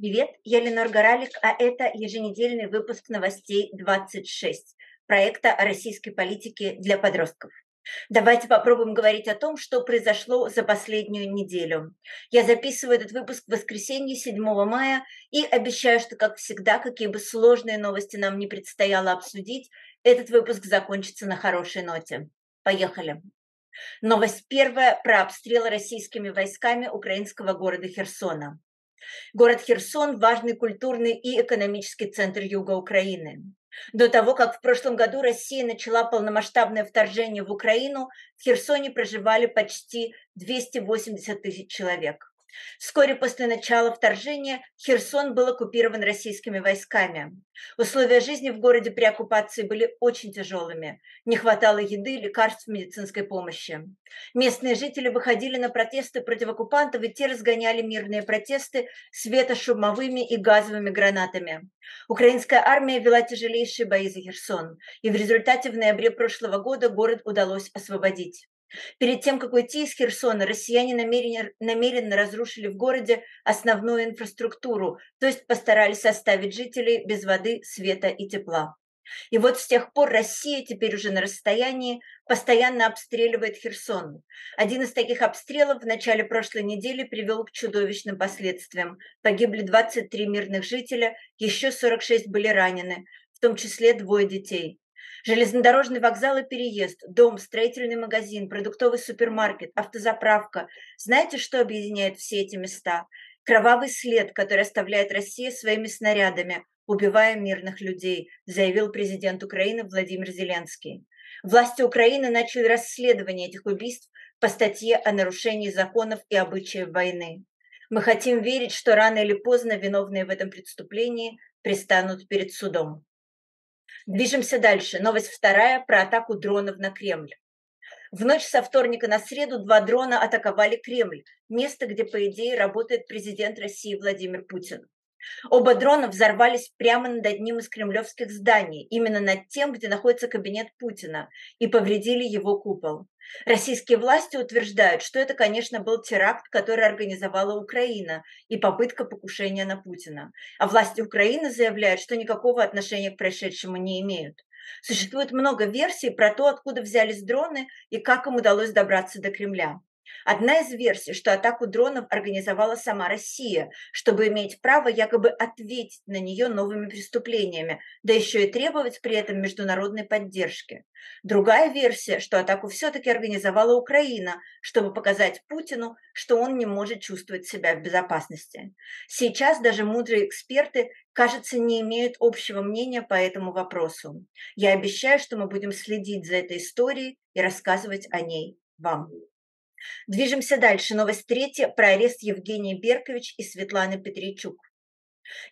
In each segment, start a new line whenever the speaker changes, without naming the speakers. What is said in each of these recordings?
Привет, я Ленор Горалик, а это еженедельный выпуск новостей 26 проекта о российской политике для подростков. Давайте попробуем говорить о том, что произошло за последнюю неделю. Я записываю этот выпуск в воскресенье 7 мая и обещаю, что, как всегда, какие бы сложные новости нам не предстояло обсудить, этот выпуск закончится на хорошей ноте. Поехали. Новость первая про обстрел российскими войсками украинского города Херсона. Город Херсон – важный культурный и экономический центр юга Украины. До того, как в прошлом году Россия начала полномасштабное вторжение в Украину, в Херсоне проживали почти 280 тысяч человек. Вскоре после начала вторжения Херсон был оккупирован российскими войсками. Условия жизни в городе при оккупации были очень тяжелыми. Не хватало еды, лекарств, медицинской помощи. Местные жители выходили на протесты против оккупантов, и те разгоняли мирные протесты светошумовыми и газовыми гранатами. Украинская армия вела тяжелейшие бои за Херсон, и в результате в ноябре прошлого года город удалось освободить. Перед тем, как уйти из Херсона, россияне намеренно, намеренно разрушили в городе основную инфраструктуру, то есть постарались оставить жителей без воды, света и тепла. И вот с тех пор Россия теперь уже на расстоянии постоянно обстреливает Херсон. Один из таких обстрелов в начале прошлой недели привел к чудовищным последствиям. Погибли 23 мирных жителя, еще 46 были ранены, в том числе двое детей. Железнодорожный вокзал и переезд, дом, строительный магазин, продуктовый супермаркет, автозаправка. Знаете, что объединяет все эти места? Кровавый след, который оставляет Россия своими снарядами, убивая мирных людей, заявил президент Украины Владимир Зеленский. Власти Украины начали расследование этих убийств по статье о нарушении законов и обычаев войны. Мы хотим верить, что рано или поздно виновные в этом преступлении пристанут перед судом. Движемся дальше. Новость вторая про атаку дронов на Кремль. В ночь со вторника на среду два дрона атаковали Кремль, место, где, по идее, работает президент России Владимир Путин. Оба дрона взорвались прямо над одним из кремлевских зданий, именно над тем, где находится кабинет Путина, и повредили его купол. Российские власти утверждают, что это, конечно, был теракт, который организовала Украина и попытка покушения на Путина. А власти Украины заявляют, что никакого отношения к происшедшему не имеют. Существует много версий про то, откуда взялись дроны и как им удалось добраться до Кремля. Одна из версий, что атаку дронов организовала сама Россия, чтобы иметь право якобы ответить на нее новыми преступлениями, да еще и требовать при этом международной поддержки. Другая версия, что атаку все-таки организовала Украина, чтобы показать Путину, что он не может чувствовать себя в безопасности. Сейчас даже мудрые эксперты, кажется, не имеют общего мнения по этому вопросу. Я обещаю, что мы будем следить за этой историей и рассказывать о ней вам. Движемся дальше. Новость третья про арест Евгения Беркович и Светланы Петричук.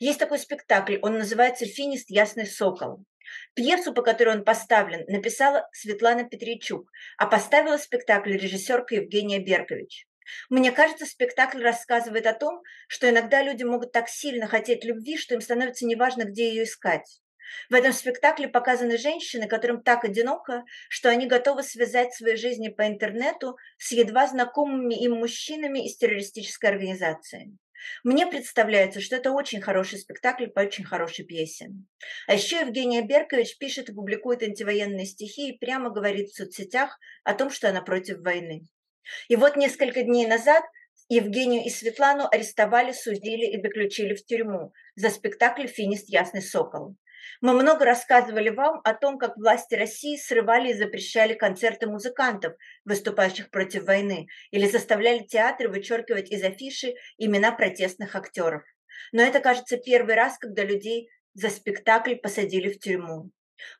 Есть такой спектакль, он называется «Финист. Ясный сокол». Пьесу, по которой он поставлен, написала Светлана Петричук, а поставила спектакль режиссерка Евгения Беркович. Мне кажется, спектакль рассказывает о том, что иногда люди могут так сильно хотеть любви, что им становится неважно, где ее искать. В этом спектакле показаны женщины, которым так одиноко, что они готовы связать свои жизни по интернету с едва знакомыми им мужчинами из террористической организации. Мне представляется, что это очень хороший спектакль по очень хорошей пьесе. А еще Евгения Беркович пишет и публикует антивоенные стихи и прямо говорит в соцсетях о том, что она против войны. И вот несколько дней назад Евгению и Светлану арестовали, судили и заключили в тюрьму за спектакль «Финист Ясный Сокол». Мы много рассказывали вам о том, как власти России срывали и запрещали концерты музыкантов, выступающих против войны, или заставляли театры вычеркивать из афиши имена протестных актеров. Но это, кажется, первый раз, когда людей за спектакль посадили в тюрьму.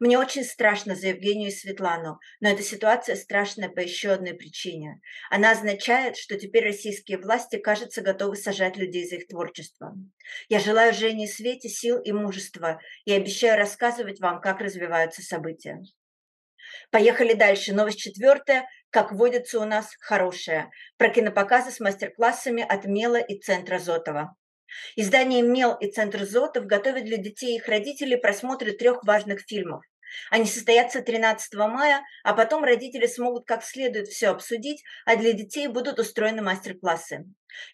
Мне очень страшно за Евгению и Светлану, но эта ситуация страшная по еще одной причине. Она означает, что теперь российские власти, кажется, готовы сажать людей за их творчество. Я желаю Жене и Свете сил и мужества и обещаю рассказывать вам, как развиваются события. Поехали дальше. Новость четвертая. Как водится у нас, хорошая. Про кинопоказы с мастер-классами от Мела и Центра Зотова. Издание «Мел» и Центр Зотов готовят для детей и их родителей просмотры трех важных фильмов. Они состоятся 13 мая, а потом родители смогут как следует все обсудить, а для детей будут устроены мастер-классы.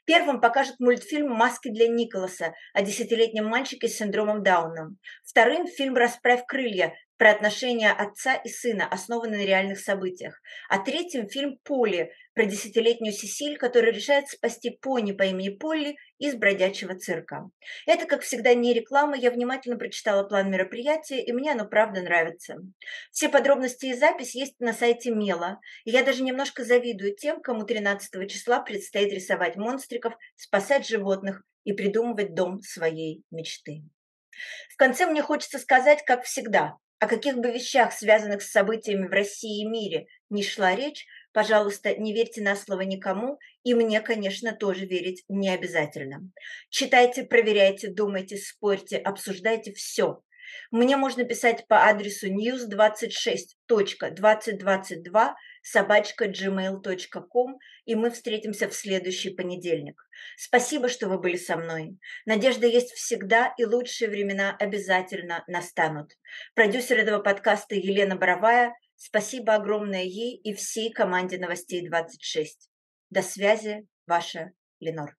Первым покажут мультфильм «Маски для Николаса» о десятилетнем мальчике с синдромом Дауна. Вторым – фильм «Расправь крылья» про отношения отца и сына, основанные на реальных событиях. А третьим – фильм «Поли» про десятилетнюю Сесиль, которая решает спасти пони по имени Полли из бродячего цирка. Это, как всегда, не реклама, я внимательно прочитала план мероприятия, и мне оно правда нравится. Все подробности и запись есть на сайте Мела, и я даже немножко завидую тем, кому 13 числа предстоит рисовать монстриков, спасать животных и придумывать дом своей мечты. В конце мне хочется сказать, как всегда, о каких бы вещах, связанных с событиями в России и мире, не шла речь, пожалуйста, не верьте на слово никому, и мне, конечно, тоже верить не обязательно. Читайте, проверяйте, думайте, спорьте, обсуждайте все. Мне можно писать по адресу news26.2022 собачка gmail.com, и мы встретимся в следующий понедельник. Спасибо, что вы были со мной. Надежда есть всегда, и лучшие времена обязательно настанут. Продюсер этого подкаста Елена Боровая. Спасибо огромное ей и всей команде новостей 26. До связи, ваша Ленор.